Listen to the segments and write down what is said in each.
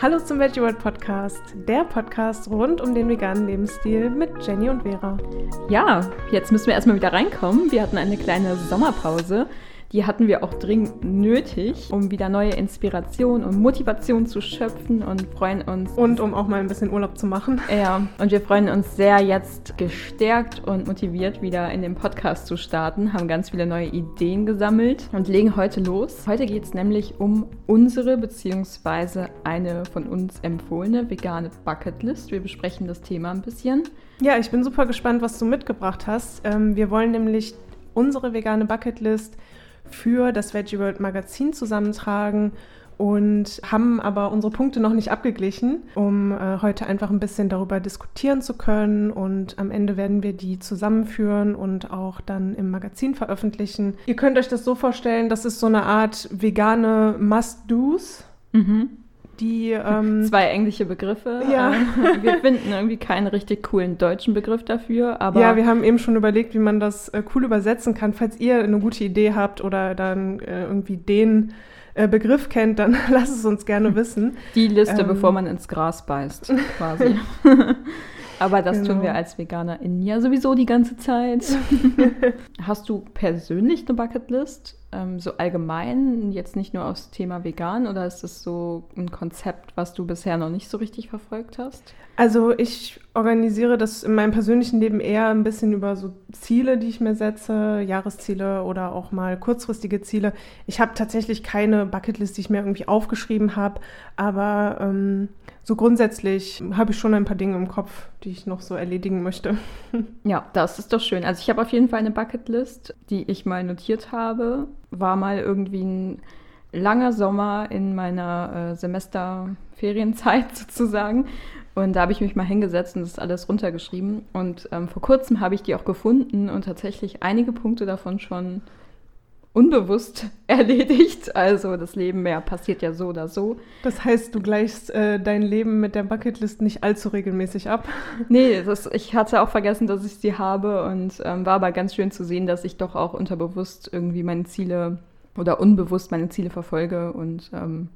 Hallo zum Veggie World Podcast, der Podcast rund um den veganen Lebensstil mit Jenny und Vera. Ja, jetzt müssen wir erstmal wieder reinkommen. Wir hatten eine kleine Sommerpause die hatten wir auch dringend nötig, um wieder neue Inspiration und Motivation zu schöpfen und freuen uns. Und um auch mal ein bisschen Urlaub zu machen. Ja, und wir freuen uns sehr, jetzt gestärkt und motiviert wieder in den Podcast zu starten, haben ganz viele neue Ideen gesammelt und legen heute los. Heute geht es nämlich um unsere bzw. eine von uns empfohlene vegane Bucketlist. Wir besprechen das Thema ein bisschen. Ja, ich bin super gespannt, was du mitgebracht hast. Ähm, wir wollen nämlich unsere vegane Bucketlist für das Veggie World Magazin zusammentragen und haben aber unsere Punkte noch nicht abgeglichen, um äh, heute einfach ein bisschen darüber diskutieren zu können. Und am Ende werden wir die zusammenführen und auch dann im Magazin veröffentlichen. Ihr könnt euch das so vorstellen, das ist so eine Art vegane Must-Dos. Mhm die ähm, zwei englische Begriffe. Ja. Ähm, wir finden irgendwie keinen richtig coolen deutschen Begriff dafür, aber ja, wir haben eben schon überlegt, wie man das äh, cool übersetzen kann. Falls ihr eine gute Idee habt oder dann äh, irgendwie den äh, Begriff kennt, dann lasst es uns gerne wissen. Die Liste, ähm, bevor man ins Gras beißt, quasi. Aber das genau. tun wir als VeganerInnen ja sowieso die ganze Zeit. Hast du persönlich eine Bucketlist? Ähm, so allgemein, jetzt nicht nur aufs Thema vegan oder ist das so ein Konzept, was du bisher noch nicht so richtig verfolgt hast? Also ich organisiere das in meinem persönlichen Leben eher ein bisschen über so Ziele, die ich mir setze, Jahresziele oder auch mal kurzfristige Ziele. Ich habe tatsächlich keine Bucketlist, die ich mir irgendwie aufgeschrieben habe, aber ähm, so grundsätzlich habe ich schon ein paar Dinge im Kopf, die ich noch so erledigen möchte. Ja, das ist doch schön. Also ich habe auf jeden Fall eine Bucketlist, die ich mal notiert habe. War mal irgendwie ein langer Sommer in meiner äh, Semesterferienzeit sozusagen. Und da habe ich mich mal hingesetzt und das alles runtergeschrieben. Und ähm, vor kurzem habe ich die auch gefunden und tatsächlich einige Punkte davon schon unbewusst erledigt. Also das Leben mehr passiert ja so oder so. Das heißt, du gleichst äh, dein Leben mit der Bucketlist nicht allzu regelmäßig ab? Nee, das, ich hatte auch vergessen, dass ich sie habe und ähm, war aber ganz schön zu sehen, dass ich doch auch unterbewusst irgendwie meine Ziele oder unbewusst meine Ziele verfolge und ähm,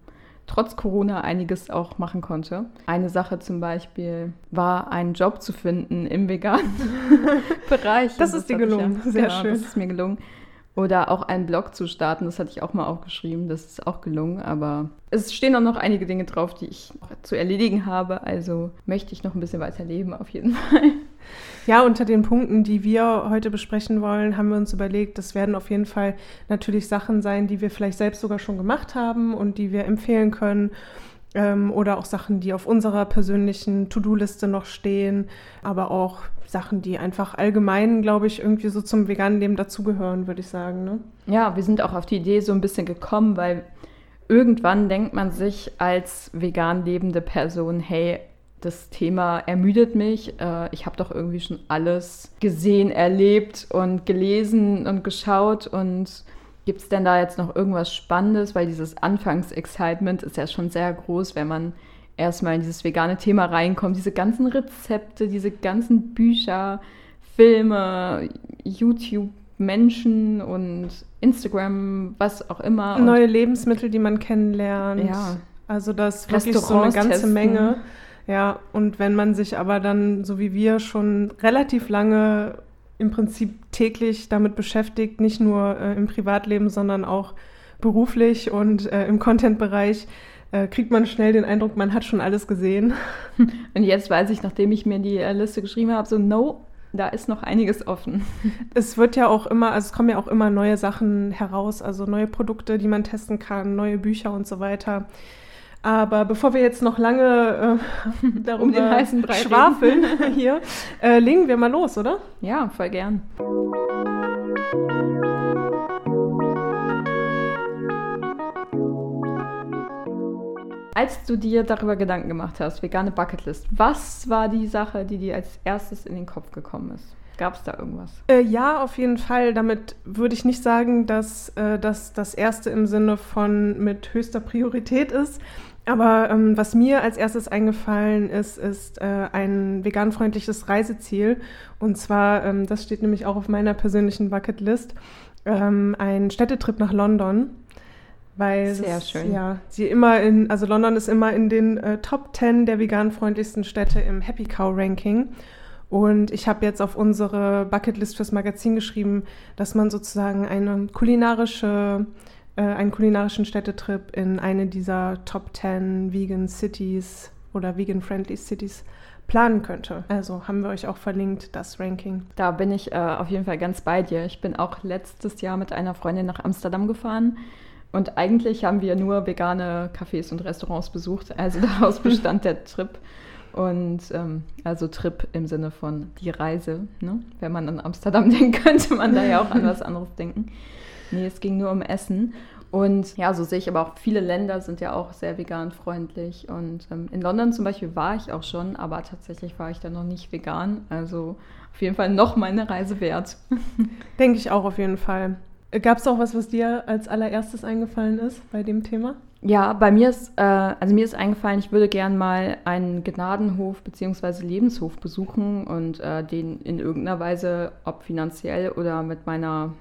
trotz Corona einiges auch machen konnte. Eine Sache zum Beispiel war, einen Job zu finden im veganen Bereich. Das, das ist dir gelungen, ja, sehr genau, schön. Das ist mir gelungen. Oder auch einen Blog zu starten, das hatte ich auch mal aufgeschrieben, das ist auch gelungen, aber es stehen auch noch einige Dinge drauf, die ich zu erledigen habe, also möchte ich noch ein bisschen weiter leben auf jeden Fall. Ja, unter den Punkten, die wir heute besprechen wollen, haben wir uns überlegt, das werden auf jeden Fall natürlich Sachen sein, die wir vielleicht selbst sogar schon gemacht haben und die wir empfehlen können ähm, oder auch Sachen, die auf unserer persönlichen To-Do-Liste noch stehen, aber auch Sachen, die einfach allgemein, glaube ich, irgendwie so zum veganen Leben dazugehören, würde ich sagen. Ne? Ja, wir sind auch auf die Idee so ein bisschen gekommen, weil irgendwann denkt man sich als vegan lebende Person, hey, das Thema ermüdet mich. Äh, ich habe doch irgendwie schon alles gesehen, erlebt und gelesen und geschaut und Gibt es denn da jetzt noch irgendwas Spannendes? Weil dieses Anfangs-Excitement ist ja schon sehr groß, wenn man erstmal in dieses vegane Thema reinkommt. Diese ganzen Rezepte, diese ganzen Bücher, Filme, YouTube, Menschen und Instagram, was auch immer. Neue Lebensmittel, die man kennenlernt. Ja. Also das ist wirklich so eine ganze testen. Menge. Ja, und wenn man sich aber dann, so wie wir, schon relativ lange im Prinzip täglich damit beschäftigt, nicht nur äh, im Privatleben, sondern auch beruflich und äh, im Content-Bereich, äh, kriegt man schnell den Eindruck, man hat schon alles gesehen. Und jetzt weiß ich, nachdem ich mir die äh, Liste geschrieben habe, so, no, da ist noch einiges offen. Es wird ja auch immer, also es kommen ja auch immer neue Sachen heraus, also neue Produkte, die man testen kann, neue Bücher und so weiter. Aber bevor wir jetzt noch lange äh, darum um den heißen Brei schwafeln hier, äh, legen wir mal los, oder? Ja, voll gern. Als du dir darüber Gedanken gemacht hast, vegane Bucketlist, was war die Sache, die dir als erstes in den Kopf gekommen ist? Gab es da irgendwas? Äh, ja, auf jeden Fall. Damit würde ich nicht sagen, dass äh, das das erste im Sinne von mit höchster Priorität ist. Aber ähm, was mir als erstes eingefallen ist, ist äh, ein veganfreundliches Reiseziel. Und zwar, ähm, das steht nämlich auch auf meiner persönlichen Bucketlist, ähm, ein Städtetrip nach London. Weil Sehr es, schön. Ja, sie immer in, also London ist immer in den äh, Top 10 der veganfreundlichsten Städte im Happy Cow Ranking. Und ich habe jetzt auf unsere Bucketlist fürs Magazin geschrieben, dass man sozusagen eine kulinarische, äh, einen kulinarischen Städtetrip in eine dieser Top 10 Vegan Cities oder Vegan-Friendly Cities planen könnte. Also haben wir euch auch verlinkt, das Ranking. Da bin ich äh, auf jeden Fall ganz bei dir. Ich bin auch letztes Jahr mit einer Freundin nach Amsterdam gefahren. Und eigentlich haben wir nur vegane Cafés und Restaurants besucht. Also daraus bestand der Trip. Und ähm, also Trip im Sinne von die Reise. Ne? Wenn man an Amsterdam denkt, könnte man da ja auch an was anderes denken. Nee, es ging nur um Essen. Und ja, so sehe ich aber auch, viele Länder sind ja auch sehr vegan-freundlich. Und ähm, in London zum Beispiel war ich auch schon, aber tatsächlich war ich da noch nicht vegan. Also auf jeden Fall noch meine Reise wert. Denke ich auch auf jeden Fall. Gab es auch was, was dir als allererstes eingefallen ist bei dem Thema? Ja, bei mir ist, äh, also mir ist eingefallen, ich würde gern mal einen Gnadenhof bzw. Lebenshof besuchen und äh, den in irgendeiner Weise, ob finanziell oder mit meiner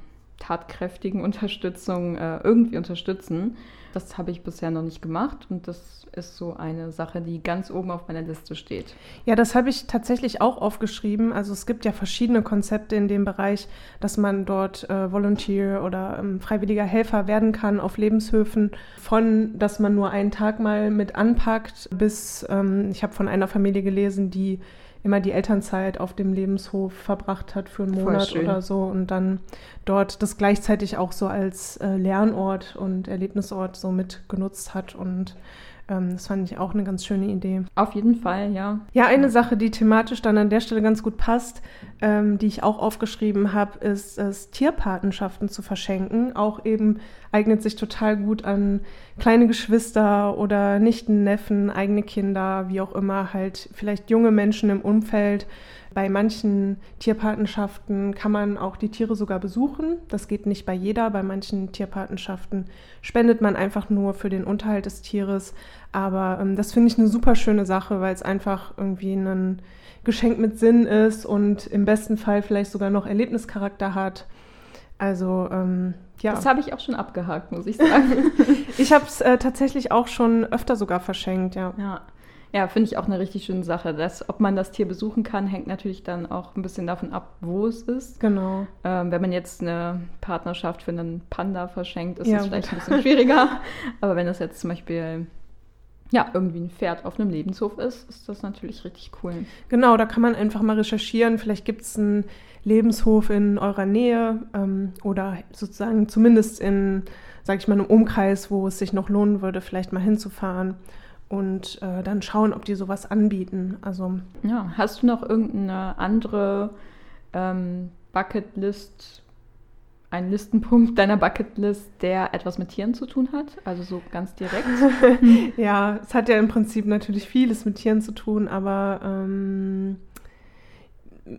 tatkräftigen Unterstützung äh, irgendwie unterstützen. Das habe ich bisher noch nicht gemacht und das ist so eine Sache, die ganz oben auf meiner Liste steht. Ja, das habe ich tatsächlich auch aufgeschrieben. Also es gibt ja verschiedene Konzepte in dem Bereich, dass man dort äh, Volunteer oder ähm, freiwilliger Helfer werden kann auf Lebenshöfen. Von, dass man nur einen Tag mal mit anpackt, bis ähm, ich habe von einer Familie gelesen, die immer die Elternzeit auf dem Lebenshof verbracht hat für einen Monat oder so und dann dort das gleichzeitig auch so als äh, Lernort und Erlebnisort so mit genutzt hat und das fand ich auch eine ganz schöne Idee. Auf jeden Fall, ja. Ja, eine Sache, die thematisch dann an der Stelle ganz gut passt, ähm, die ich auch aufgeschrieben habe, ist es, Tierpatenschaften zu verschenken. Auch eben eignet sich total gut an kleine Geschwister oder Nichten, Neffen, eigene Kinder, wie auch immer, halt vielleicht junge Menschen im Umfeld. Bei manchen Tierpatenschaften kann man auch die Tiere sogar besuchen. Das geht nicht bei jeder. Bei manchen Tierpatenschaften spendet man einfach nur für den Unterhalt des Tieres. Aber ähm, das finde ich eine super schöne Sache, weil es einfach irgendwie ein Geschenk mit Sinn ist und im besten Fall vielleicht sogar noch Erlebnischarakter hat. Also ähm, ja. Das habe ich auch schon abgehakt, muss ich sagen. ich habe es äh, tatsächlich auch schon öfter sogar verschenkt, ja. Ja, ja finde ich auch eine richtig schöne Sache. Das, ob man das Tier besuchen kann, hängt natürlich dann auch ein bisschen davon ab, wo es ist. Genau. Ähm, wenn man jetzt eine Partnerschaft für einen Panda verschenkt, ist Ja, es vielleicht ein bisschen schwieriger. Aber wenn das jetzt zum Beispiel ja, irgendwie ein Pferd auf einem Lebenshof ist, ist das natürlich richtig cool. Genau, da kann man einfach mal recherchieren. Vielleicht gibt es einen Lebenshof in eurer Nähe ähm, oder sozusagen zumindest in, sag ich mal, einem Umkreis, wo es sich noch lohnen würde, vielleicht mal hinzufahren und äh, dann schauen, ob die sowas anbieten. Also Ja, hast du noch irgendeine andere ähm, Bucketlist, einen Listenpunkt deiner Bucketlist, der etwas mit Tieren zu tun hat? Also so ganz direkt? ja, es hat ja im Prinzip natürlich vieles mit Tieren zu tun, aber ähm,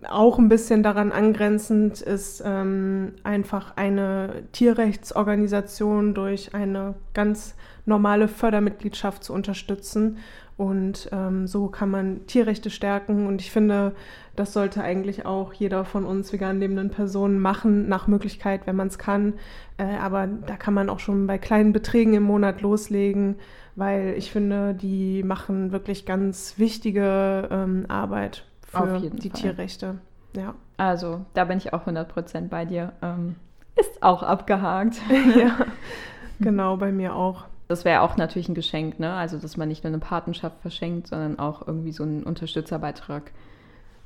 auch ein bisschen daran angrenzend ist ähm, einfach eine Tierrechtsorganisation durch eine ganz normale Fördermitgliedschaft zu unterstützen. Und ähm, so kann man Tierrechte stärken. Und ich finde, das sollte eigentlich auch jeder von uns vegan lebenden Personen machen, nach Möglichkeit, wenn man es kann. Äh, aber da kann man auch schon bei kleinen Beträgen im Monat loslegen, weil ich finde, die machen wirklich ganz wichtige ähm, Arbeit für jeden die Fall. Tierrechte. Ja. Also, da bin ich auch 100% bei dir. Ähm, ist auch abgehakt. ja, genau, bei mir auch. Das wäre auch natürlich ein Geschenk, ne? Also, dass man nicht nur eine Patenschaft verschenkt, sondern auch irgendwie so einen Unterstützerbeitrag.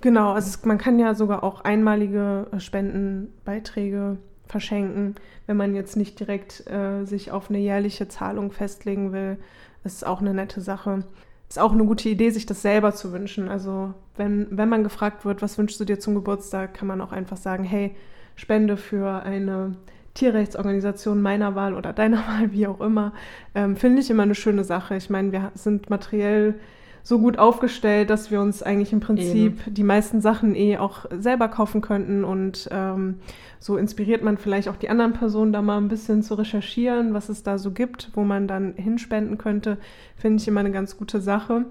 Genau, also man kann ja sogar auch einmalige äh, Spendenbeiträge verschenken, wenn man jetzt nicht direkt äh, sich auf eine jährliche Zahlung festlegen will. Ist auch eine nette Sache. Ist auch eine gute Idee, sich das selber zu wünschen. Also wenn, wenn man gefragt wird, was wünschst du dir zum Geburtstag, kann man auch einfach sagen, hey, Spende für eine Tierrechtsorganisation meiner Wahl oder deiner Wahl, wie auch immer. Ähm, Finde ich immer eine schöne Sache. Ich meine, wir sind materiell so gut aufgestellt, dass wir uns eigentlich im Prinzip die meisten Sachen eh auch selber kaufen könnten und ähm, so inspiriert man vielleicht auch die anderen Personen da mal ein bisschen zu recherchieren, was es da so gibt, wo man dann hinspenden könnte, finde ich immer eine ganz gute Sache.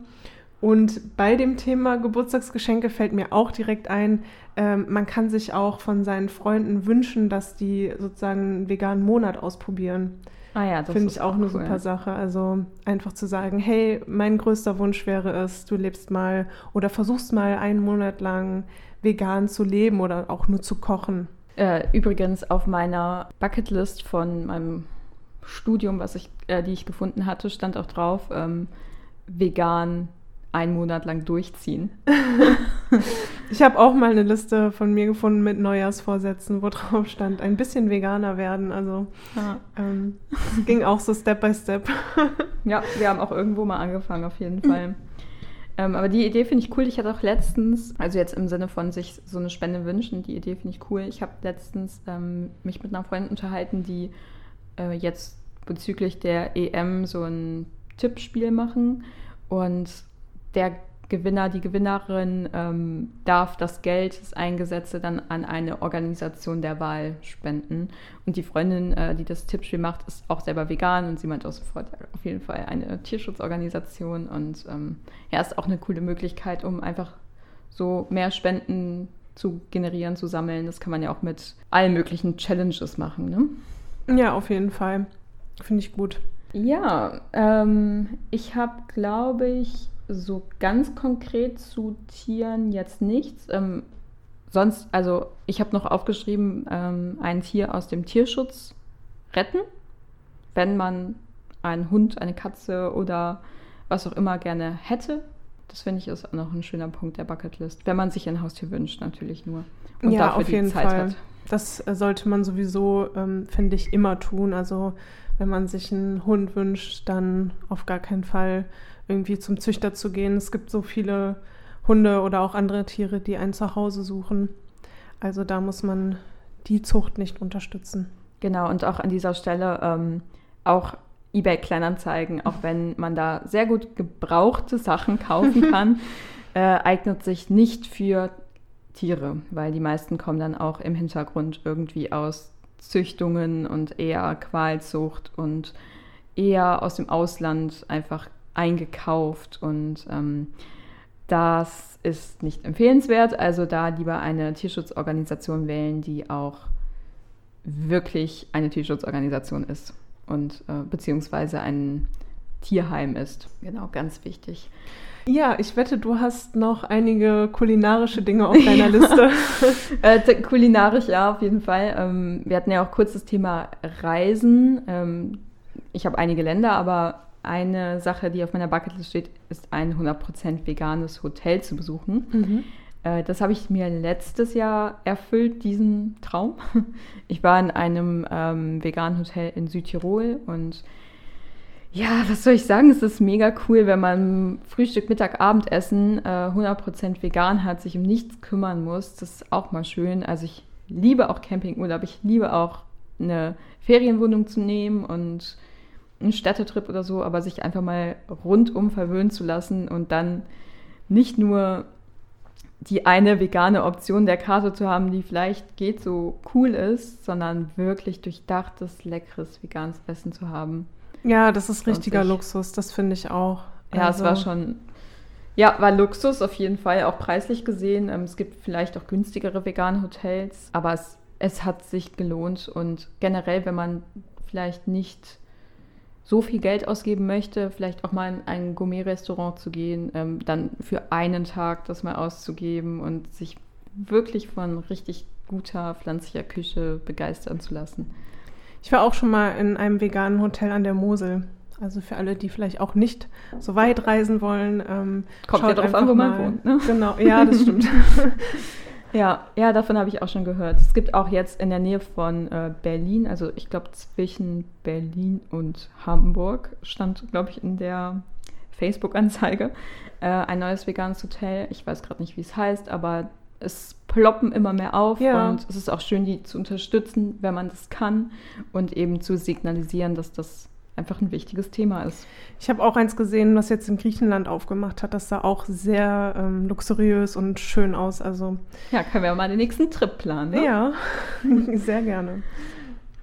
Und bei dem Thema Geburtstagsgeschenke fällt mir auch direkt ein, ähm, man kann sich auch von seinen Freunden wünschen, dass die sozusagen einen veganen Monat ausprobieren. Ah ja, das finde ich auch, auch eine super Sache. Also einfach zu sagen, hey, mein größter Wunsch wäre es, du lebst mal oder versuchst mal einen Monat lang vegan zu leben oder auch nur zu kochen. Äh, übrigens auf meiner Bucketlist von meinem Studium, was ich, äh, die ich gefunden hatte, stand auch drauf, ähm, vegan einen Monat lang durchziehen. ich habe auch mal eine Liste von mir gefunden mit Neujahrsvorsätzen, wo drauf stand, ein bisschen veganer werden. Also ja. ähm, ging auch so Step by Step. ja, wir haben auch irgendwo mal angefangen, auf jeden Fall. Ähm, aber die Idee finde ich cool. Ich hatte auch letztens, also jetzt im Sinne von sich so eine Spende wünschen, die Idee finde ich cool. Ich habe letztens ähm, mich mit einer Freundin unterhalten, die äh, jetzt bezüglich der EM so ein Tippspiel machen. Und der Gewinner, die Gewinnerin ähm, darf das Geld, das Eingesetzte dann an eine Organisation der Wahl spenden. Und die Freundin, äh, die das Tippspiel macht, ist auch selber vegan und sie meint auch sofort auf jeden Fall eine Tierschutzorganisation. Und ähm, ja, ist auch eine coole Möglichkeit, um einfach so mehr Spenden zu generieren, zu sammeln. Das kann man ja auch mit allen möglichen Challenges machen. Ne? Ja, auf jeden Fall. Finde ich gut. Ja, ähm, ich habe, glaube ich, so ganz konkret zu Tieren jetzt nichts. Ähm, sonst, also ich habe noch aufgeschrieben, ähm, ein Tier aus dem Tierschutz retten, wenn man einen Hund, eine Katze oder was auch immer gerne hätte. Das finde ich ist auch noch ein schöner Punkt der Bucketlist, wenn man sich ein Haustier wünscht, natürlich nur. Und ja, dafür auf jeden Zeit Fall. hat. Das äh, sollte man sowieso, ähm, finde ich, immer tun. Also wenn man sich einen Hund wünscht, dann auf gar keinen Fall irgendwie zum Züchter zu gehen. Es gibt so viele Hunde oder auch andere Tiere, die ein Zuhause suchen. Also da muss man die Zucht nicht unterstützen. Genau, und auch an dieser Stelle ähm, auch eBay Kleinanzeigen, auch wenn man da sehr gut gebrauchte Sachen kaufen kann, äh, eignet sich nicht für Tiere, weil die meisten kommen dann auch im Hintergrund irgendwie aus Züchtungen und eher Qualzucht und eher aus dem Ausland einfach eingekauft und ähm, das ist nicht empfehlenswert. Also da lieber eine Tierschutzorganisation wählen, die auch wirklich eine Tierschutzorganisation ist und äh, beziehungsweise ein Tierheim ist. Genau, ganz wichtig. Ja, ich wette, du hast noch einige kulinarische Dinge auf deiner Liste. äh, kulinarisch, ja, auf jeden Fall. Ähm, wir hatten ja auch kurz das Thema Reisen. Ähm, ich habe einige Länder, aber eine Sache, die auf meiner Bucketlist steht, ist ein 100% veganes Hotel zu besuchen. Mhm. Äh, das habe ich mir letztes Jahr erfüllt, diesen Traum. Ich war in einem ähm, veganen Hotel in Südtirol und ja, was soll ich sagen? Es ist mega cool, wenn man Frühstück, Mittag, Abendessen äh, 100% vegan hat, sich um nichts kümmern muss. Das ist auch mal schön. Also ich liebe auch Campingurlaub. Ich liebe auch eine Ferienwohnung zu nehmen und einen Städtetrip oder so, aber sich einfach mal rundum verwöhnen zu lassen und dann nicht nur die eine vegane Option der Karte zu haben, die vielleicht geht so cool ist, sondern wirklich durchdachtes, leckeres veganes Essen zu haben. Ja, das ist richtiger Luxus, das finde ich auch. Ja, also. es war also schon, ja, war Luxus auf jeden Fall, auch preislich gesehen. Ähm, es gibt vielleicht auch günstigere vegane Hotels, aber es, es hat sich gelohnt und generell, wenn man vielleicht nicht so viel Geld ausgeben möchte, vielleicht auch mal in ein Gourmet-Restaurant zu gehen, ähm, dann für einen Tag das mal auszugeben und sich wirklich von richtig guter pflanzlicher Küche begeistern zu lassen. Ich war auch schon mal in einem veganen Hotel an der Mosel. Also für alle, die vielleicht auch nicht so weit reisen wollen. Ähm, Kommt ja drauf an, wo man wohnt. Ne? Genau, ja, das stimmt. Ja, ja, davon habe ich auch schon gehört. Es gibt auch jetzt in der Nähe von äh, Berlin, also ich glaube zwischen Berlin und Hamburg, stand, glaube ich, in der Facebook-Anzeige, äh, ein neues veganes Hotel. Ich weiß gerade nicht, wie es heißt, aber es ploppen immer mehr auf ja. und es ist auch schön, die zu unterstützen, wenn man das kann und eben zu signalisieren, dass das einfach ein wichtiges Thema ist. Ich habe auch eins gesehen, was jetzt in Griechenland aufgemacht hat. Das sah auch sehr ähm, luxuriös und schön aus. Also ja, können wir mal den nächsten Trip planen. Ne? Ja, sehr gerne.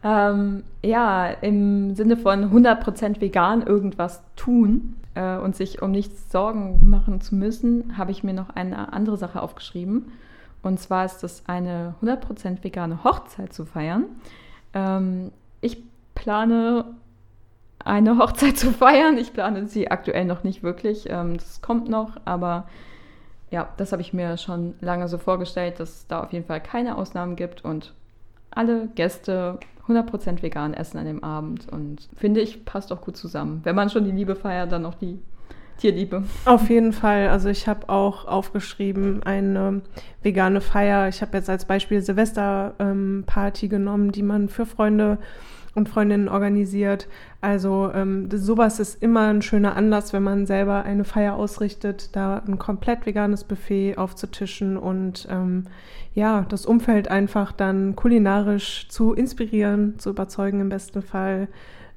Ähm, ja, im Sinne von 100% vegan irgendwas tun äh, und sich um nichts Sorgen machen zu müssen, habe ich mir noch eine andere Sache aufgeschrieben. Und zwar ist es eine 100% vegane Hochzeit zu feiern. Ähm, ich plane eine Hochzeit zu feiern. Ich plane sie aktuell noch nicht wirklich. Ähm, das kommt noch, aber ja, das habe ich mir schon lange so vorgestellt, dass es da auf jeden Fall keine Ausnahmen gibt und alle Gäste 100% vegan essen an dem Abend. Und finde ich, passt auch gut zusammen. Wenn man schon die Liebe feiert, dann noch die Tierliebe. Auf jeden Fall. Also ich habe auch aufgeschrieben eine vegane Feier. Ich habe jetzt als Beispiel Silvesterparty ähm, genommen, die man für Freunde und Freundinnen organisiert. Also ähm, sowas ist immer ein schöner Anlass, wenn man selber eine Feier ausrichtet, da ein komplett veganes Buffet aufzutischen und ähm, ja, das Umfeld einfach dann kulinarisch zu inspirieren, zu überzeugen im besten Fall,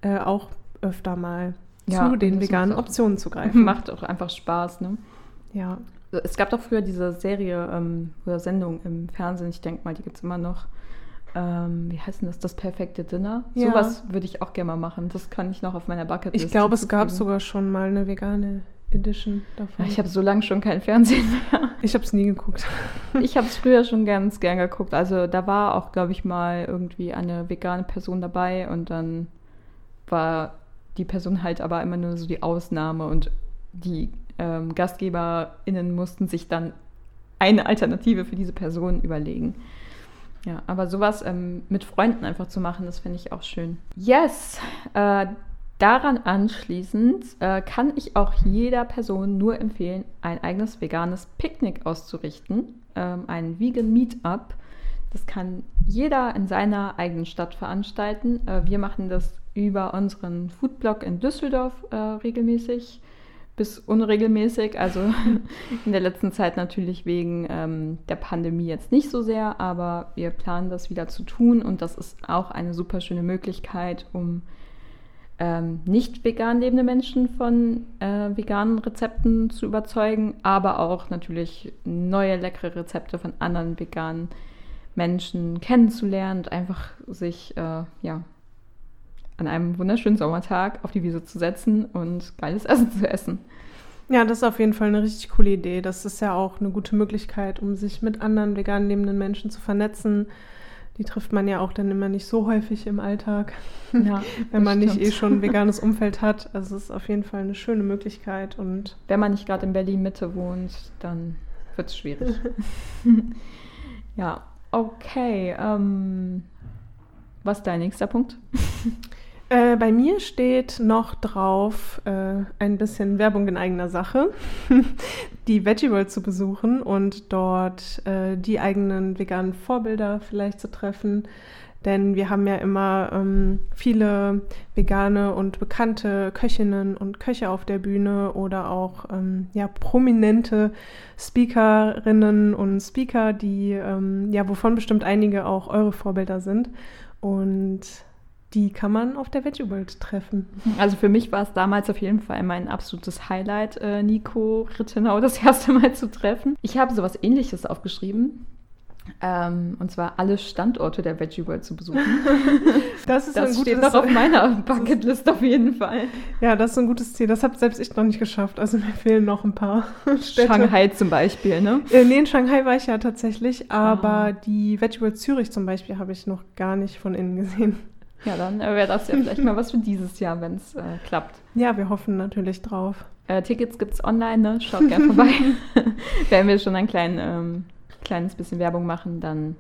äh, auch öfter mal ja, zu den veganen Optionen zu greifen. Macht auch einfach Spaß, ne? Ja. Es gab doch früher diese Serie ähm, oder Sendung im Fernsehen, ich denke mal, die gibt es immer noch. Ähm, wie heißt denn das? Das perfekte Dinner. Ja. Sowas würde ich auch gerne mal machen. Das kann ich noch auf meiner Bucketlist. Ich glaube, es gab sogar schon mal eine vegane Edition davon. Ich habe so lange schon kein Fernsehen mehr. Ich habe es nie geguckt. ich habe es früher schon ganz gern geguckt. Also da war auch, glaube ich, mal irgendwie eine vegane Person dabei und dann war die Person halt aber immer nur so die Ausnahme und die ähm, GastgeberInnen mussten sich dann eine Alternative für diese Person überlegen. Ja, aber sowas ähm, mit Freunden einfach zu machen, das finde ich auch schön. Yes, äh, daran anschließend äh, kann ich auch jeder Person nur empfehlen, ein eigenes veganes Picknick auszurichten, ähm, ein Vegan Meetup. Das kann jeder in seiner eigenen Stadt veranstalten. Äh, wir machen das über unseren Foodblog in Düsseldorf äh, regelmäßig bis unregelmäßig. Also in der letzten Zeit natürlich wegen ähm, der Pandemie jetzt nicht so sehr, aber wir planen das wieder zu tun und das ist auch eine super schöne Möglichkeit, um ähm, nicht vegan lebende Menschen von äh, veganen Rezepten zu überzeugen, aber auch natürlich neue leckere Rezepte von anderen veganen Menschen kennenzulernen und einfach sich äh, ja, an einem wunderschönen Sommertag auf die Wiese zu setzen und geiles Essen zu essen. Ja, das ist auf jeden Fall eine richtig coole Idee. Das ist ja auch eine gute Möglichkeit, um sich mit anderen vegan lebenden Menschen zu vernetzen. Die trifft man ja auch dann immer nicht so häufig im Alltag, ja, wenn man stimmt. nicht eh schon ein veganes Umfeld hat. Also es ist auf jeden Fall eine schöne Möglichkeit. Und wenn man nicht gerade in Berlin Mitte wohnt, dann wird es schwierig. ja, okay. Ähm, was ist dein nächster Punkt? Äh, bei mir steht noch drauf, äh, ein bisschen Werbung in eigener Sache, die Veggie World zu besuchen und dort äh, die eigenen veganen Vorbilder vielleicht zu treffen. Denn wir haben ja immer ähm, viele vegane und bekannte Köchinnen und Köche auf der Bühne oder auch ähm, ja, prominente Speakerinnen und Speaker, die ähm, ja, wovon bestimmt einige auch eure Vorbilder sind. Und die kann man auf der Veggie World treffen. Also für mich war es damals auf jeden Fall mein absolutes Highlight, äh, Nico Rittenau das erste Mal zu treffen. Ich habe sowas ähnliches aufgeschrieben. Ähm, und zwar alle Standorte der Veggie World zu besuchen. Das, ist das ein gutes, steht noch auf meiner Bucketlist auf jeden Fall. Ja, das ist ein gutes Ziel. Das habe selbst ich noch nicht geschafft. Also mir fehlen noch ein paar Städte. Shanghai zum Beispiel, ne? Äh, nee, in Shanghai war ich ja tatsächlich, aber ah. die Veggie World Zürich zum Beispiel habe ich noch gar nicht von innen gesehen. Ja, dann wäre das ja vielleicht mal was für dieses Jahr, wenn es äh, klappt. Ja, wir hoffen natürlich drauf. Äh, Tickets gibt es online, ne? Schaut gerne vorbei. wenn wir schon ein klein, ähm, kleines bisschen Werbung machen, dann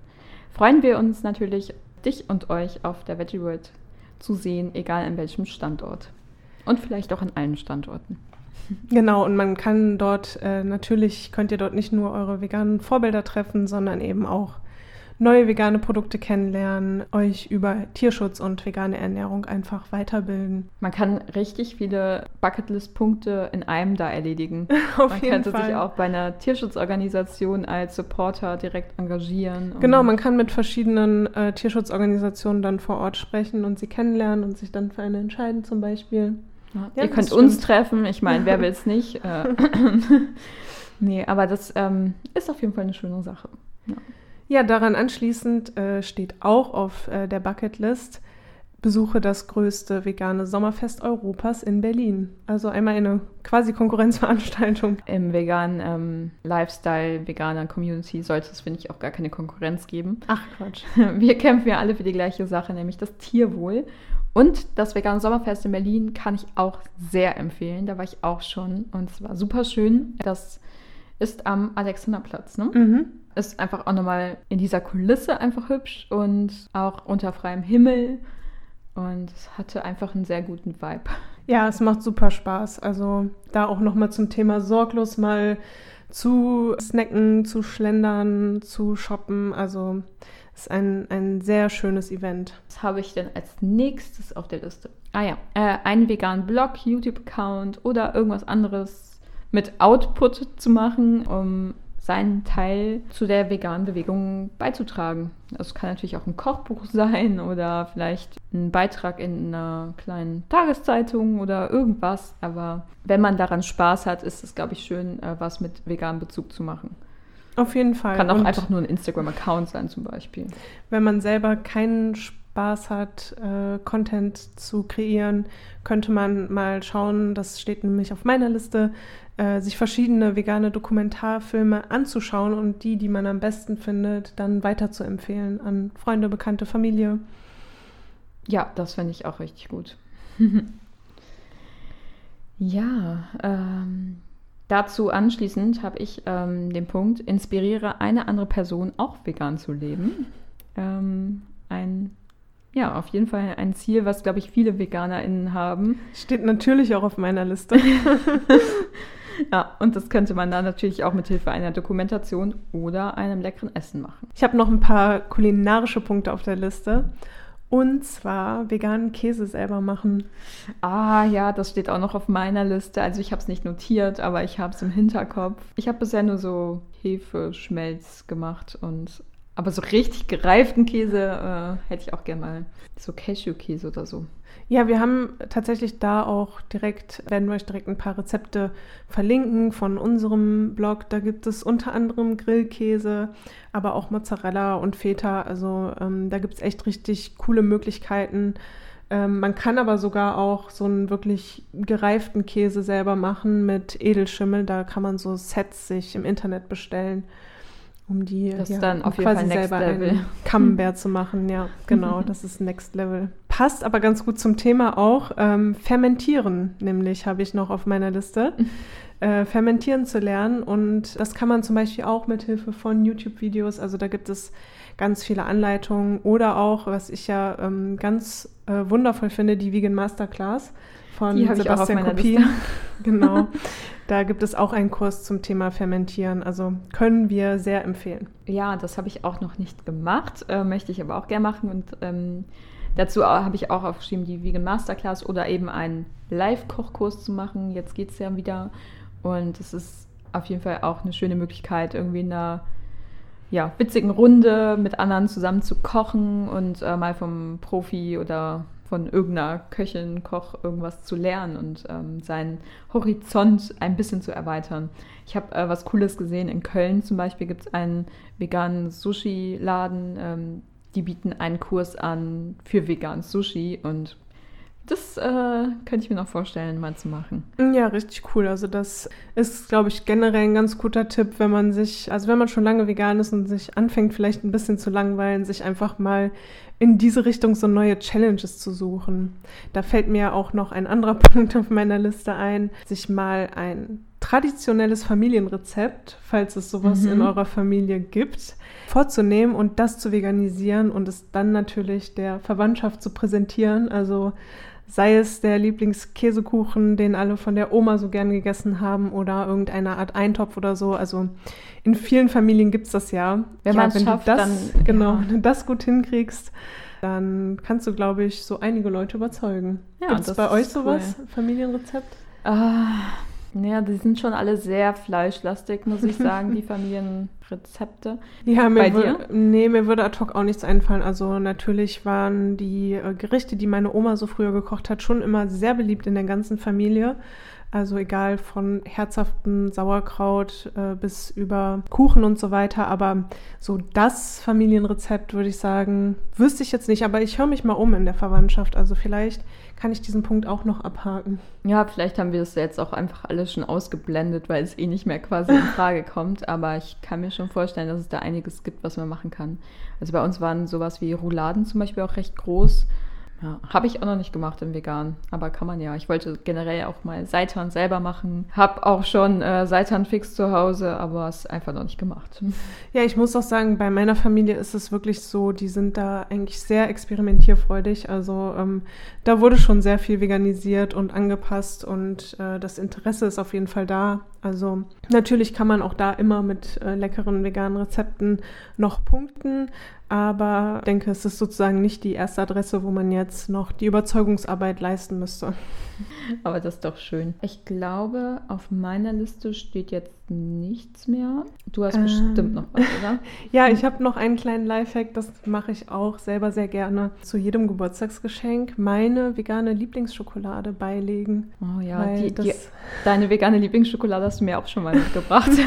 freuen wir uns natürlich, dich und euch auf der Veggie World zu sehen, egal an welchem Standort. Und vielleicht auch an allen Standorten. Genau, und man kann dort äh, natürlich, könnt ihr dort nicht nur eure veganen Vorbilder treffen, sondern eben auch neue vegane Produkte kennenlernen, euch über Tierschutz und vegane Ernährung einfach weiterbilden. Man kann richtig viele Bucketlist-Punkte in einem da erledigen. Auf man jeden könnte Fall. sich auch bei einer Tierschutzorganisation als Supporter direkt engagieren. Genau, man kann mit verschiedenen äh, Tierschutzorganisationen dann vor Ort sprechen und sie kennenlernen und sich dann für eine entscheiden zum Beispiel. Ja, ja, ihr könnt uns treffen, ich meine, wer will es nicht? Äh, nee, aber das ähm, ist auf jeden Fall eine schöne Sache. Ja. Ja, daran anschließend äh, steht auch auf äh, der Bucketlist, besuche das größte vegane Sommerfest Europas in Berlin. Also einmal eine quasi Konkurrenzveranstaltung. Im veganen ähm, Lifestyle, veganer Community sollte es, finde ich, auch gar keine Konkurrenz geben. Ach Quatsch. Wir kämpfen ja alle für die gleiche Sache, nämlich das Tierwohl. Und das vegane Sommerfest in Berlin kann ich auch sehr empfehlen. Da war ich auch schon und es war super schön. Das ist am Alexanderplatz, ne? Mhm. Ist einfach auch nochmal in dieser Kulisse einfach hübsch und auch unter freiem Himmel. Und es hatte einfach einen sehr guten Vibe. Ja, es macht super Spaß. Also da auch nochmal zum Thema sorglos mal zu snacken, zu schlendern, zu shoppen. Also es ist ein, ein sehr schönes Event. Was habe ich denn als nächstes auf der Liste? Ah ja, äh, einen veganen Blog, YouTube-Account oder irgendwas anderes mit Output zu machen, um seinen Teil zu der veganen Bewegung beizutragen. Das kann natürlich auch ein Kochbuch sein oder vielleicht ein Beitrag in einer kleinen Tageszeitung oder irgendwas. Aber wenn man daran Spaß hat, ist es, glaube ich, schön, äh, was mit veganem Bezug zu machen. Auf jeden Fall. Kann auch Und einfach nur ein Instagram-Account sein zum Beispiel. Wenn man selber keinen Spaß hat, äh, Content zu kreieren, könnte man mal schauen, das steht nämlich auf meiner Liste, äh, sich verschiedene vegane Dokumentarfilme anzuschauen und die, die man am besten findet, dann weiterzuempfehlen an Freunde, Bekannte, Familie. Ja, das finde ich auch richtig gut. ja, ähm, dazu anschließend habe ich ähm, den Punkt, inspiriere eine andere Person auch vegan zu leben. Ähm, ein ja, auf jeden Fall ein Ziel, was, glaube ich, viele VeganerInnen haben. Steht natürlich auch auf meiner Liste. Ja, und das könnte man dann natürlich auch mit Hilfe einer Dokumentation oder einem leckeren Essen machen. Ich habe noch ein paar kulinarische Punkte auf der Liste. Und zwar veganen Käse selber machen. Ah ja, das steht auch noch auf meiner Liste. Also ich habe es nicht notiert, aber ich habe es im Hinterkopf. Ich habe bisher nur so Hefeschmelz gemacht und aber so richtig gereiften Käse äh, hätte ich auch gerne mal. So Cashew-Käse oder so. Ja, wir haben tatsächlich da auch direkt, werden wir euch direkt ein paar Rezepte verlinken von unserem Blog. Da gibt es unter anderem Grillkäse, aber auch Mozzarella und Feta. Also ähm, da gibt es echt richtig coole Möglichkeiten. Ähm, man kann aber sogar auch so einen wirklich gereiften Käse selber machen mit Edelschimmel. Da kann man so Sets sich im Internet bestellen um die das ja, dann auf jeden Fall Next selber Level. Camembert zu machen. Ja, genau, das ist Next Level. Passt aber ganz gut zum Thema auch. Ähm, fermentieren, nämlich habe ich noch auf meiner Liste. Äh, fermentieren zu lernen und das kann man zum Beispiel auch mit Hilfe von YouTube-Videos. Also da gibt es ganz viele Anleitungen oder auch, was ich ja ähm, ganz äh, wundervoll finde, die Vegan Masterclass von die Sebastian Kopie. Genau. Da gibt es auch einen Kurs zum Thema Fermentieren. Also können wir sehr empfehlen. Ja, das habe ich auch noch nicht gemacht, äh, möchte ich aber auch gerne machen. Und ähm, dazu habe ich auch aufgeschrieben, die Vegan Masterclass oder eben einen Live-Kochkurs zu machen. Jetzt geht es ja wieder. Und es ist auf jeden Fall auch eine schöne Möglichkeit, irgendwie in einer ja, witzigen Runde mit anderen zusammen zu kochen und äh, mal vom Profi oder von irgendeiner Köchin, Koch irgendwas zu lernen und ähm, seinen Horizont ein bisschen zu erweitern. Ich habe äh, was Cooles gesehen. In Köln zum Beispiel gibt es einen veganen Sushi-Laden. Ähm, die bieten einen Kurs an für vegan Sushi und das äh, könnte ich mir noch vorstellen, mal zu machen. Ja, richtig cool. Also das ist, glaube ich, generell ein ganz guter Tipp, wenn man sich, also wenn man schon lange vegan ist und sich anfängt, vielleicht ein bisschen zu langweilen, sich einfach mal in diese Richtung so neue Challenges zu suchen. Da fällt mir auch noch ein anderer Punkt auf meiner Liste ein, sich mal ein traditionelles Familienrezept, falls es sowas mhm. in eurer Familie gibt, vorzunehmen und das zu veganisieren und es dann natürlich der Verwandtschaft zu präsentieren. Also sei es der Lieblingskäsekuchen, den alle von der Oma so gern gegessen haben oder irgendeine Art Eintopf oder so. Also in vielen Familien gibt es das ja. Wenn ja, man wenn schafft, du das, dann, genau, ja. wenn du das gut hinkriegst, dann kannst du, glaube ich, so einige Leute überzeugen. Ja, gibt es bei euch sowas, cool. Familienrezept? Ah, ja, die sind schon alle sehr fleischlastig, muss ich sagen, die Familienrezepte. Ja, mir Bei dir? Nee, mir würde ad hoc auch nichts einfallen. Also natürlich waren die äh, Gerichte, die meine Oma so früher gekocht hat, schon immer sehr beliebt in der ganzen Familie. Also egal von herzhaften Sauerkraut äh, bis über Kuchen und so weiter. Aber so das Familienrezept würde ich sagen, wüsste ich jetzt nicht. Aber ich höre mich mal um in der Verwandtschaft. Also vielleicht kann ich diesen Punkt auch noch abhaken. Ja, vielleicht haben wir das jetzt auch einfach alles schon ausgeblendet, weil es eh nicht mehr quasi in Frage kommt. Aber ich kann mir schon vorstellen, dass es da einiges gibt, was man machen kann. Also bei uns waren sowas wie Rouladen zum Beispiel auch recht groß. Ja, habe ich auch noch nicht gemacht im Vegan, aber kann man ja. Ich wollte generell auch mal Seitan selber machen. Hab auch schon äh, Seitan fix zu Hause, aber es einfach noch nicht gemacht. Ja, ich muss auch sagen, bei meiner Familie ist es wirklich so, die sind da eigentlich sehr experimentierfreudig. Also ähm, da wurde schon sehr viel veganisiert und angepasst und äh, das Interesse ist auf jeden Fall da. Also natürlich kann man auch da immer mit äh, leckeren veganen Rezepten noch punkten, aber ich denke, es ist sozusagen nicht die erste Adresse, wo man jetzt noch die Überzeugungsarbeit leisten müsste. Aber das ist doch schön. Ich glaube, auf meiner Liste steht jetzt nichts mehr. Du hast ähm, bestimmt noch was, oder? ja, ich habe noch einen kleinen Lifehack, das mache ich auch selber sehr gerne. Zu jedem Geburtstagsgeschenk meine vegane Lieblingsschokolade beilegen. Oh ja, die, die, deine vegane Lieblingsschokolade hast du mir auch schon mal mitgebracht.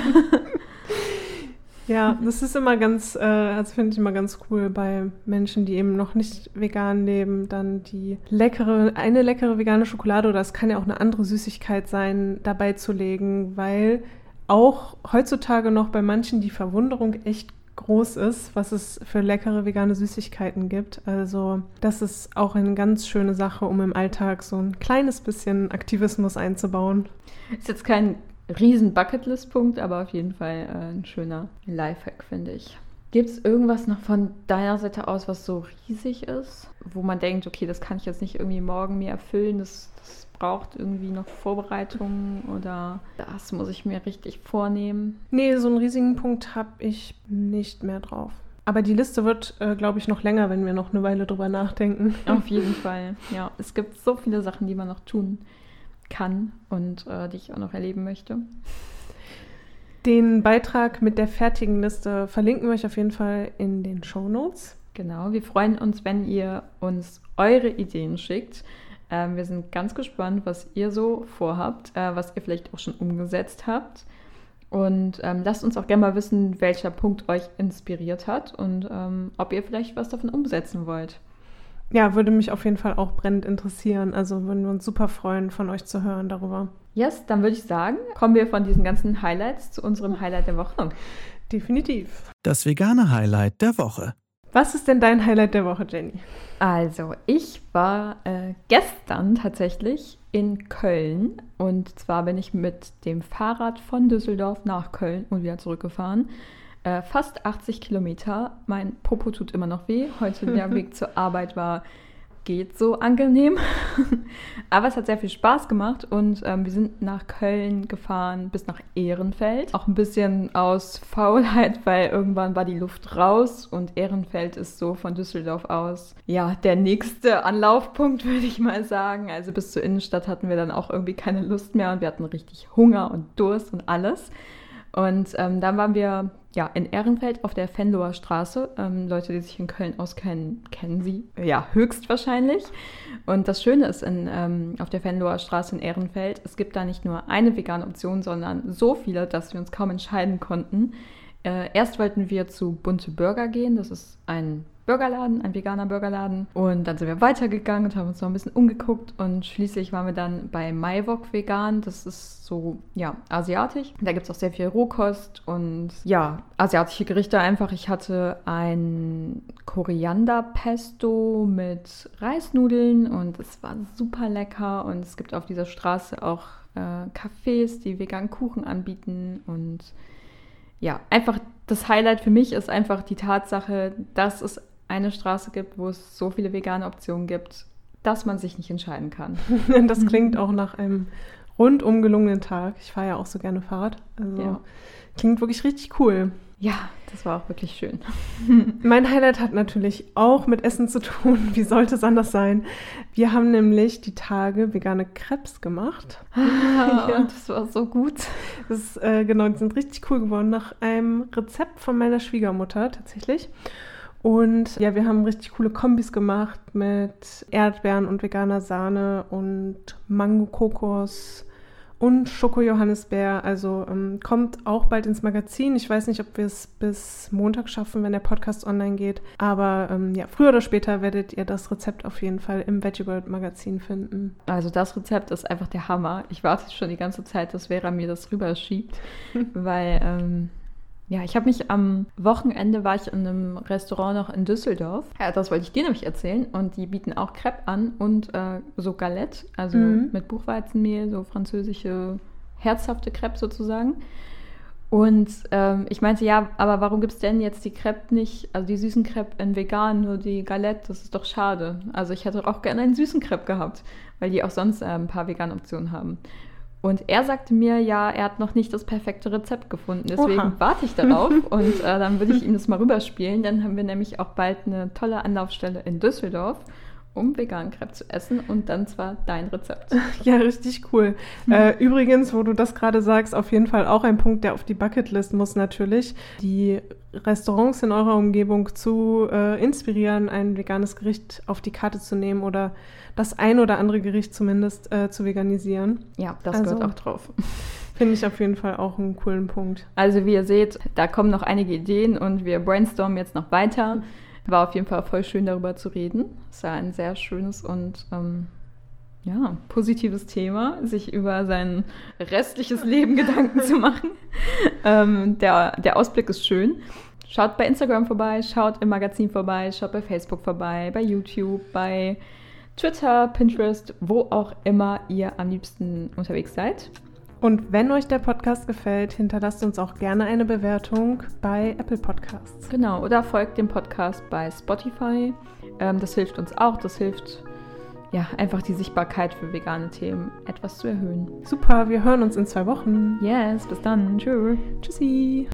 Ja, das ist immer ganz, äh, also finde ich immer ganz cool bei Menschen, die eben noch nicht vegan leben, dann die leckere, eine leckere vegane Schokolade oder es kann ja auch eine andere Süßigkeit sein, dabei zu legen, weil auch heutzutage noch bei manchen die Verwunderung echt groß ist, was es für leckere vegane Süßigkeiten gibt. Also das ist auch eine ganz schöne Sache, um im Alltag so ein kleines bisschen Aktivismus einzubauen. Ist jetzt kein riesen Bucketlist-Punkt, aber auf jeden Fall äh, ein schöner Lifehack, finde ich. Gibt es irgendwas noch von deiner Seite aus, was so riesig ist, wo man denkt, okay, das kann ich jetzt nicht irgendwie morgen mir erfüllen, das, das braucht irgendwie noch Vorbereitungen oder das muss ich mir richtig vornehmen? Nee, so einen riesigen Punkt habe ich nicht mehr drauf. Aber die Liste wird, äh, glaube ich, noch länger, wenn wir noch eine Weile drüber nachdenken. Auf jeden Fall, ja. Es gibt so viele Sachen, die man noch tun kann und äh, die ich auch noch erleben möchte. Den Beitrag mit der fertigen Liste verlinken wir euch auf jeden Fall in den Show Notes. Genau, wir freuen uns, wenn ihr uns eure Ideen schickt. Ähm, wir sind ganz gespannt, was ihr so vorhabt, äh, was ihr vielleicht auch schon umgesetzt habt. Und ähm, lasst uns auch gerne mal wissen, welcher Punkt euch inspiriert hat und ähm, ob ihr vielleicht was davon umsetzen wollt. Ja, würde mich auf jeden Fall auch brennend interessieren. Also würden wir uns super freuen, von euch zu hören darüber. Yes, dann würde ich sagen, kommen wir von diesen ganzen Highlights zu unserem Highlight der Woche. Definitiv. Das vegane Highlight der Woche. Was ist denn dein Highlight der Woche, Jenny? Also, ich war äh, gestern tatsächlich in Köln und zwar bin ich mit dem Fahrrad von Düsseldorf nach Köln und wieder zurückgefahren. Äh, fast 80 Kilometer. Mein Popo tut immer noch weh. Heute der Weg zur Arbeit war geht so angenehm. Aber es hat sehr viel Spaß gemacht und ähm, wir sind nach Köln gefahren bis nach Ehrenfeld. Auch ein bisschen aus Faulheit, weil irgendwann war die Luft raus und Ehrenfeld ist so von Düsseldorf aus ja der nächste Anlaufpunkt, würde ich mal sagen. Also bis zur Innenstadt hatten wir dann auch irgendwie keine Lust mehr und wir hatten richtig Hunger und Durst und alles. Und ähm, dann waren wir ja, in Ehrenfeld auf der Fenloher Straße. Ähm, Leute, die sich in Köln auskennen, kennen sie ja höchstwahrscheinlich. Und das Schöne ist in, ähm, auf der Fenloher Straße in Ehrenfeld, es gibt da nicht nur eine vegane Option, sondern so viele, dass wir uns kaum entscheiden konnten. Äh, erst wollten wir zu Bunte Burger gehen. Das ist ein Burgerladen, ein veganer Burgerladen. Und dann sind wir weitergegangen und haben uns noch ein bisschen umgeguckt und schließlich waren wir dann bei Maiwok vegan. Das ist so, ja, asiatisch. Da gibt es auch sehr viel Rohkost und ja, asiatische Gerichte einfach. Ich hatte ein Korianderpesto mit Reisnudeln und es war super lecker und es gibt auf dieser Straße auch äh, Cafés, die veganen Kuchen anbieten und ja, einfach das Highlight für mich ist einfach die Tatsache, dass es eine Straße gibt, wo es so viele vegane Optionen gibt, dass man sich nicht entscheiden kann. das klingt auch nach einem rundum gelungenen Tag. Ich fahre ja auch so gerne Fahrrad. Also ja. klingt wirklich richtig cool. Ja, das war auch wirklich schön. mein Highlight hat natürlich auch mit Essen zu tun. Wie sollte es anders sein? Wir haben nämlich die Tage vegane Krebs gemacht. Ah, ja. Und das war so gut. Das äh, genau, die sind richtig cool geworden nach einem Rezept von meiner Schwiegermutter tatsächlich. Und ja, wir haben richtig coole Kombis gemacht mit Erdbeeren und veganer Sahne und Mango-Kokos und Schoko-Johannisbeer. Also ähm, kommt auch bald ins Magazin. Ich weiß nicht, ob wir es bis Montag schaffen, wenn der Podcast online geht. Aber ähm, ja, früher oder später werdet ihr das Rezept auf jeden Fall im Veggie World Magazin finden. Also das Rezept ist einfach der Hammer. Ich warte schon die ganze Zeit, dass Vera mir das rüberschiebt, weil ähm, Ja, ich habe mich am Wochenende war ich in einem Restaurant noch in Düsseldorf. Ja, das wollte ich dir nämlich erzählen. Und die bieten auch Crepe an und äh, so Galette, also Mhm. mit Buchweizenmehl, so französische herzhafte Crepe sozusagen. Und ähm, ich meinte, ja, aber warum gibt es denn jetzt die Crepe nicht, also die süßen Crepe in vegan, nur die Galette? Das ist doch schade. Also ich hätte auch gerne einen süßen Crepe gehabt, weil die auch sonst äh, ein paar vegane Optionen haben. Und er sagte mir, ja, er hat noch nicht das perfekte Rezept gefunden. Deswegen Oha. warte ich darauf und äh, dann würde ich ihm das mal rüberspielen. Dann haben wir nämlich auch bald eine tolle Anlaufstelle in Düsseldorf, um veganen Crepe zu essen und dann zwar dein Rezept. Ja, richtig cool. Äh, übrigens, wo du das gerade sagst, auf jeden Fall auch ein Punkt, der auf die Bucketlist muss natürlich, die Restaurants in eurer Umgebung zu äh, inspirieren, ein veganes Gericht auf die Karte zu nehmen oder das ein oder andere Gericht zumindest äh, zu veganisieren. Ja, das Also- gehört auch drauf. Finde ich auf jeden Fall auch einen coolen Punkt. Also wie ihr seht, da kommen noch einige Ideen und wir brainstormen jetzt noch weiter. War auf jeden Fall voll schön darüber zu reden. Es war ein sehr schönes und ähm, ja, positives Thema, sich über sein restliches Leben Gedanken zu machen. Ähm, der, der Ausblick ist schön. Schaut bei Instagram vorbei, schaut im Magazin vorbei, schaut bei Facebook vorbei, bei YouTube, bei Twitter, Pinterest, wo auch immer ihr am liebsten unterwegs seid. Und wenn euch der Podcast gefällt, hinterlasst uns auch gerne eine Bewertung bei Apple Podcasts. Genau, oder folgt dem Podcast bei Spotify. Ähm, das hilft uns auch. Das hilft ja einfach die Sichtbarkeit für vegane Themen etwas zu erhöhen. Super, wir hören uns in zwei Wochen. Yes, bis dann. Tschüss. Tschüssi.